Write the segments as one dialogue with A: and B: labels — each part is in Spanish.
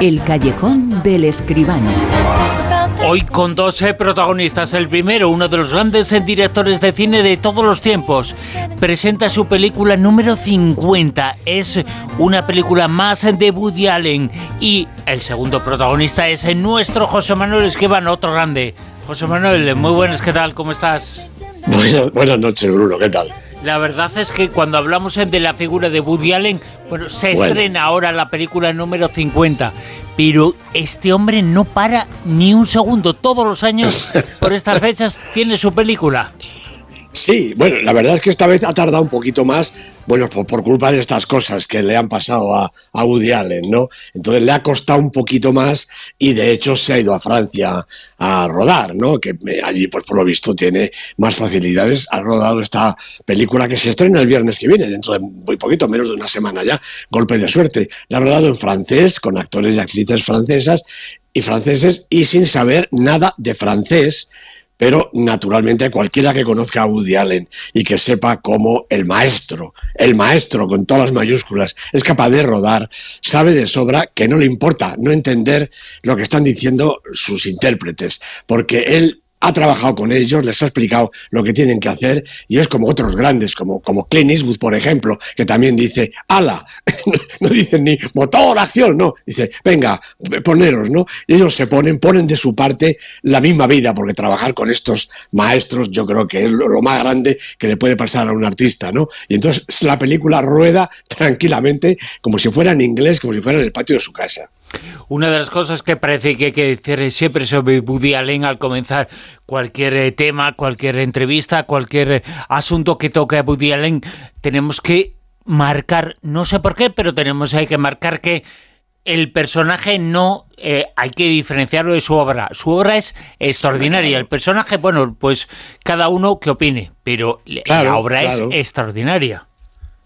A: El callejón del escribano.
B: Hoy con dos eh, protagonistas. El primero, uno de los grandes directores de cine de todos los tiempos, presenta su película número 50. Es una película más de Woody Allen. Y el segundo protagonista es nuestro José Manuel Esquivan, otro grande. José Manuel, muy buenas, ¿qué tal? ¿Cómo estás?
C: Buenas, buenas noches, Bruno, ¿qué tal?
B: La verdad es que cuando hablamos de la figura de Woody Allen, bueno, se estrena ahora la película número 50, pero este hombre no para ni un segundo. Todos los años, por estas fechas, tiene su película.
C: Sí, bueno, la verdad es que esta vez ha tardado un poquito más, bueno, por, culpa de estas cosas que le han pasado a, a, Woody Allen, ¿no? Entonces le ha costado un poquito más y de hecho se ha ido a Francia a rodar, ¿no? Que allí, pues por lo visto, tiene más facilidades. Ha rodado esta película que se estrena el viernes que viene, dentro de muy poquito, menos de una semana ya, Golpe de Suerte. La ha rodado en francés, con actores y actrices francesas y franceses y sin saber nada de francés pero naturalmente cualquiera que conozca a Woody Allen y que sepa cómo el maestro, el maestro con todas las mayúsculas, es capaz de rodar, sabe de sobra que no le importa no entender lo que están diciendo sus intérpretes, porque él ha trabajado con ellos, les ha explicado lo que tienen que hacer y es como otros grandes, como, como Clint Eastwood, por ejemplo, que también dice, ala, no dicen ni motor, acción, no, dice, venga, poneros, ¿no? Y ellos se ponen, ponen de su parte la misma vida, porque trabajar con estos maestros yo creo que es lo, más grande que le puede pasar a un artista, ¿no? Y entonces la película rueda tranquilamente como si fuera en inglés, como si fuera en el patio de su casa.
B: Una de las cosas que parece que hay que decir siempre sobre Woody Allen al comenzar cualquier eh, tema, cualquier entrevista, cualquier eh, asunto que toque a Woody Allen, tenemos que marcar, no sé por qué, pero tenemos hay que marcar que el personaje no eh, hay que diferenciarlo de su obra. Su obra es extraordinaria. El personaje, bueno, pues cada uno que opine, pero la obra es extraordinaria.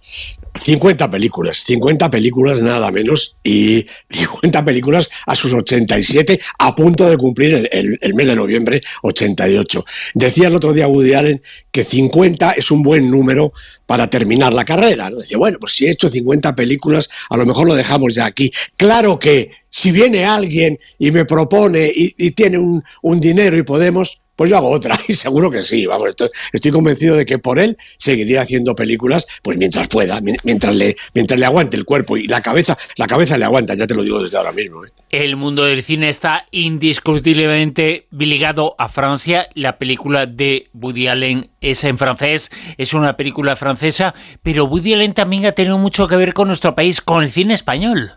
C: 50 películas, 50 películas nada menos y 50 películas a sus 87 a punto de cumplir el, mes de noviembre 88. Decía el otro día Woody Allen que 50 es un buen número para terminar la carrera. ¿no? Decía, bueno, pues si he hecho 50 películas, a lo mejor lo dejamos ya aquí. Claro que si viene alguien y me propone y, tiene un dinero y podemos, pues yo hago otra, y seguro que sí, vamos, estoy convencido de que por él seguiría haciendo películas, pues mientras pueda, mientras le, mientras le aguante el cuerpo y la cabeza, la cabeza le aguanta, ya te lo digo desde ahora mismo. ¿eh?
B: El mundo del cine está indiscutiblemente ligado a Francia, la película de Woody Allen es en francés, es una película francesa, pero Woody Allen también ha tenido mucho que ver con nuestro país, con el cine español.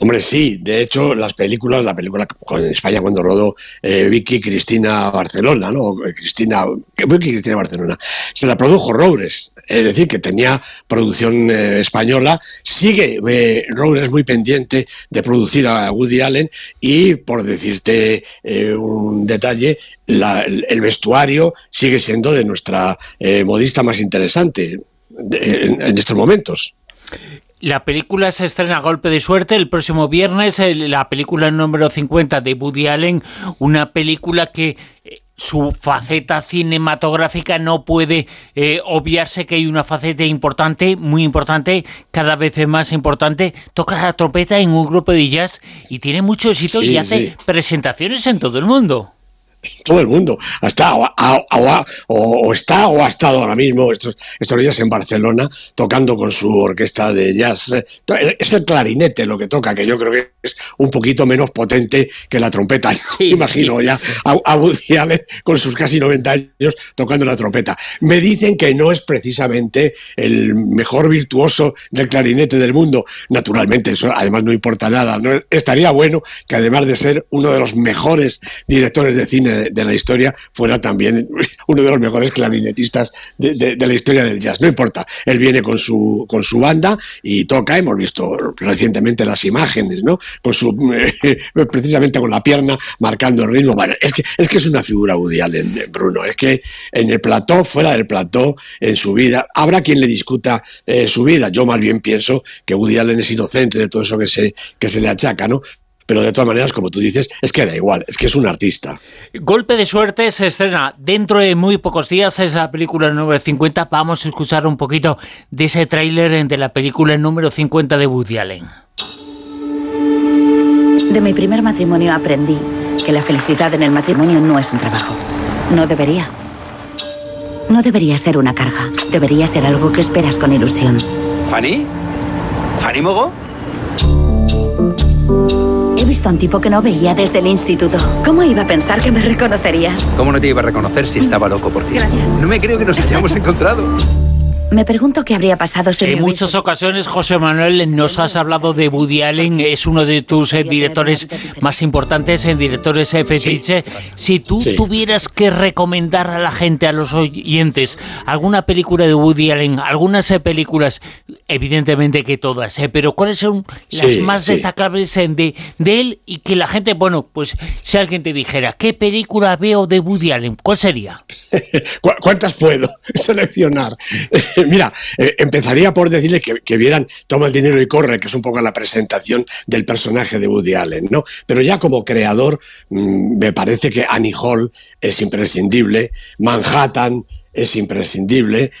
C: Hombre, sí, de hecho, las películas, la película en España cuando rodó eh, Vicky Cristina Barcelona, ¿no? Cristina, Vicky Cristina Barcelona, se la produjo Roures, es decir, que tenía producción eh, española, sigue eh, muy pendiente de producir a Woody Allen y, por decirte eh, un detalle, el, vestuario sigue siendo de nuestra modista más interesante en estos momentos.
B: La película se estrena a golpe de suerte el próximo viernes, la película número 50 de Woody Allen, una película que eh, su faceta cinematográfica no puede eh, obviarse que hay una faceta importante, muy importante, cada vez más importante. Toca la trompeta en un grupo de jazz y tiene mucho éxito y hace presentaciones en todo el mundo
C: todo el mundo. Está o, está o ha estado ahora mismo estos, estos, días en Barcelona tocando con su orquesta de jazz. Es el clarinete lo que toca que yo creo que es un poquito menos potente que la trompeta. Imagino ya a, a Woody Allen con sus casi 90 años tocando la trompeta. Me dicen que no es precisamente el mejor virtuoso del clarinete del mundo. Naturalmente eso además no importa nada no, estaría bueno que además de ser uno de los mejores directores de cine de, la historia fuera también uno de los mejores clarinetistas de, la historia del jazz. No importa, él viene con su, con su banda y toca, hemos visto recientemente las imágenes, ¿no? Con su, precisamente con la pierna marcando el ritmo. Bueno, es que, es que es una figura Woody Allen, Bruno, es que en el plató, fuera del plató, en su vida, habrá quien le discuta eh, su vida. Yo más bien pienso que Woody Allen es inocente de todo eso que se, que se le achaca, ¿no? Pero de todas maneras, como tú dices, es que da igual, es que es un artista.
B: Golpe de suerte se estrena dentro de muy pocos días, es la película número 50. Vamos a escuchar un poquito de ese tráiler de la película número 50 de Woody Allen.
D: De mi primer matrimonio aprendí que la felicidad en el matrimonio no es un trabajo. No debería. No debería ser una carga. Debería ser algo que esperas con ilusión.
E: ¿Fanny? ¿Fanny Mogo?
D: Visto a un tipo que no veía desde el instituto. ¿Cómo iba a pensar que me reconocerías?
E: ¿Cómo no te iba a reconocer si estaba loco por ti?
D: Gracias.
E: No me creo que nos hayamos encontrado.
D: Me pregunto qué habría pasado si
B: En muchas
D: hubiese-
B: ocasiones, José Manuel, nos has hablado de Woody Allen, es uno de tus eh, directores más importantes, en directores eh, fetiche. Si tú
C: Sí.
B: tuvieras que recomendar a la gente, a los oyentes, alguna película de Woody Allen, algunas eh, películas, evidentemente que todas, eh, pero ¿cuáles son las
C: Sí,
B: más
C: sí.
B: destacables eh, de, de él y que la gente, bueno, pues si alguien te dijera, ¿qué película veo de Woody Allen? ¿Cuál sería?
C: ¿Cu- ¿Cuántas puedo seleccionar? Mira, eh, empezaría por decirle que, que vieran Toma el dinero y corre, que es un poco la presentación del personaje de Woody Allen, ¿no? Pero ya como creador, mm, me parece que Annie Hall es imprescindible, Manhattan es imprescindible.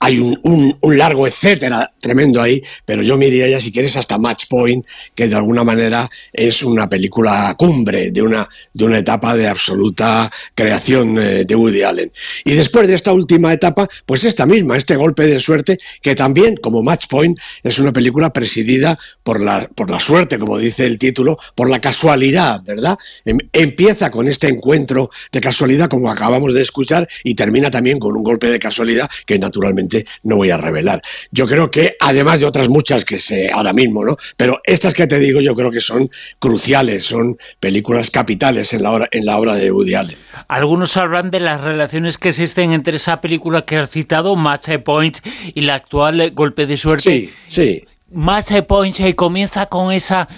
C: Hay un- un largo etcétera tremendo ahí, pero yo me ya, si quieres, hasta Match Point, que de alguna manera es una película cumbre de una, de una etapa de absoluta creación eh, de Woody Allen. Y después de esta última etapa, pues esta misma, este golpe de suerte, que también, como Match Point, es una película presidida por la, por la suerte, como dice el título, por la casualidad, ¿verdad? Em- empieza con este encuentro de casualidad, como acabamos de escuchar, y termina también con un golpe de casualidad que naturalmente no voy a revelar. Yo creo que, además de otras muchas que sé ahora mismo, ¿no? Pero estas que te digo, yo creo que son cruciales, son películas capitales en la obra, en la obra de Woody Allen.
B: Algunos hablan de las relaciones que existen entre esa película que has citado, Match Point, y la actual eh, Golpe de Suerte.
C: Sí, sí.
B: Match Point eh, comienza con esa...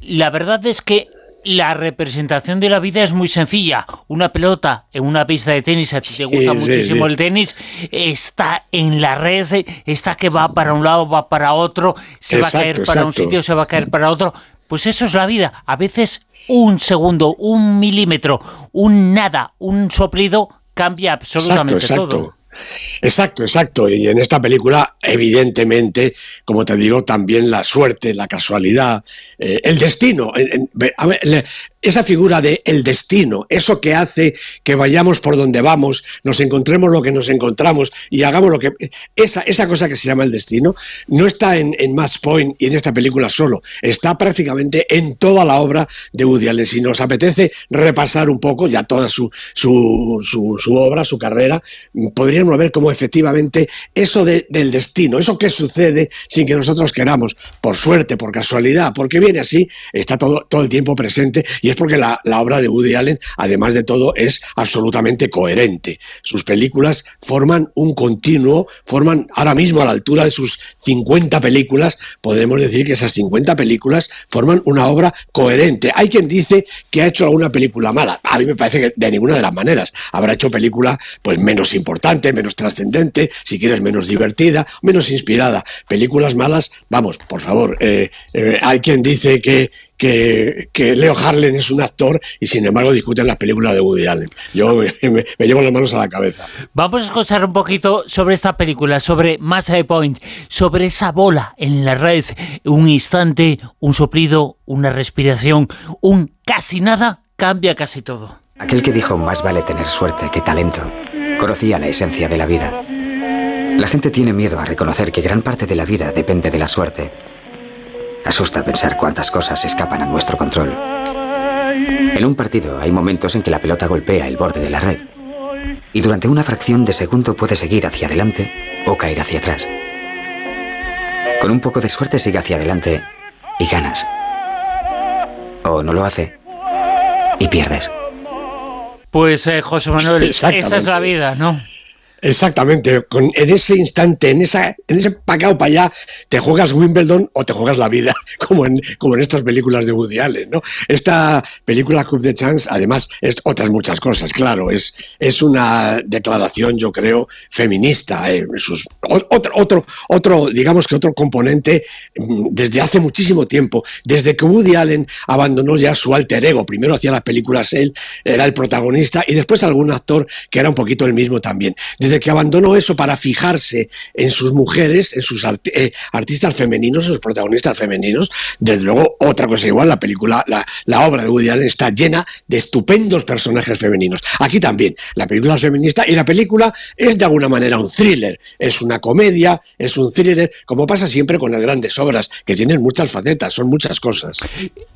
B: La verdad es que la representación de la vida es muy sencilla. Una pelota en una pista de tenis, a ti te gusta
C: sí,
B: muchísimo
C: sí.
B: el tenis, está en la red, está que va para un lado, va para otro, se va a caer
C: Exacto,
B: para un sitio, se va a caer para otro. Pues eso es la vida. A veces un segundo, un milímetro, un nada, un soplido cambia absolutamente
C: exacto.
B: todo.
C: Exacto, exacto. Y en esta película, evidentemente, como te digo, también la suerte, la casualidad, eh, el destino. esa figura de el destino, eso que hace que vayamos por donde vamos, nos encontremos lo que nos encontramos y hagamos lo que... Esa, esa cosa que se llama el destino no está en, en Match Point y en esta película solo, está prácticamente en toda la obra de Woody Allen. Si nos apetece repasar un poco ya toda su, su, su, su obra, su carrera, podríamos ver cómo efectivamente eso de- del destino, eso que sucede sin que nosotros queramos, por suerte, por casualidad, porque viene así, está todo, todo el tiempo presente y es porque la, la obra de Woody Allen, además de todo, es absolutamente coherente. Sus películas forman un continuo, forman ahora mismo a la altura de sus 50 películas, podemos decir que esas 50 películas forman una obra coherente. Hay quien dice que ha hecho alguna película mala. A mí me parece que de ninguna de las maneras. Habrá hecho película pues menos importante, menos trascendente, si quieres menos divertida, menos inspirada. Películas malas, vamos, por favor. eh, eh, hay quien dice que, que, que Leo Harlan es un actor y sin embargo discuten las películas de Woody Allen. Yo me, me- me llevo las manos a la cabeza.
B: Vamos a escuchar un poquito sobre esta película, sobre Match Point, sobre esa bola en la red, un instante, un soplido, una respiración, un casi nada, cambia casi todo.
F: Aquel que dijo más vale tener suerte que talento, conocía la esencia de la vida. La gente tiene miedo a reconocer que gran parte de la vida depende de la suerte. Asusta pensar cuántas cosas escapan a nuestro control. En un partido hay momentos en que la pelota golpea el borde de la red. Y durante una fracción de segundo puede seguir hacia adelante o caer hacia atrás. Con un poco de suerte sigue hacia adelante y ganas. O no lo hace y pierdes.
B: Pues eh, José Manuel, esa es la vida, ¿no?
C: Exactamente, con, en ese instante, en, esa, en ese pacao para allá, te juegas Wimbledon o te juegas la vida, como en, como en estas películas de Woody Allen, ¿no? Esta película Cup de Chance, además, es otras muchas cosas, claro, es, es una declaración, yo creo, feminista, eh, sus- otro, otro, otro, digamos que otro componente mm, desde hace muchísimo tiempo, desde que Woody Allen abandonó ya su alter ego, primero hacía las películas él, era el protagonista, y después algún actor que era un poquito el mismo también. Desde que abandonó eso para fijarse en sus mujeres, en sus eh, artistas femeninos, en sus protagonistas femeninos, desde luego otra cosa igual, la película, la, la obra de Woody Allen está llena de estupendos personajes femeninos. Aquí también, la película es feminista y la película es de alguna manera un thriller, es una comedia, es un thriller, como pasa siempre con las grandes obras, que tienen muchas facetas, son muchas cosas.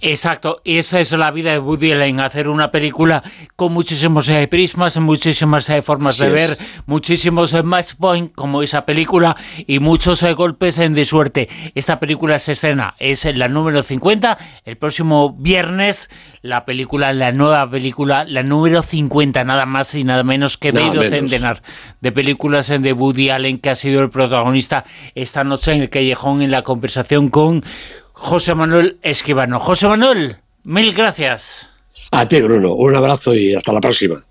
B: Exacto, esa es la vida de Woody Allen, hacer una película con muchísimos eh, prismas, muchísimas eh, formas de ver, muchísimos eh, match point como esa película y muchos golpes de suerte. Esta película se escena, es la número 50, el próximo viernes la película, la nueva película, la número 50, nada más y nada menos que medio centenar de películas de Woody Allen que ha sido el protagonista esta noche en el callejón en la conversación con José Manuel Esquivano. José Manuel, mil gracias.
C: A ti, Bruno. Un abrazo y hasta la próxima.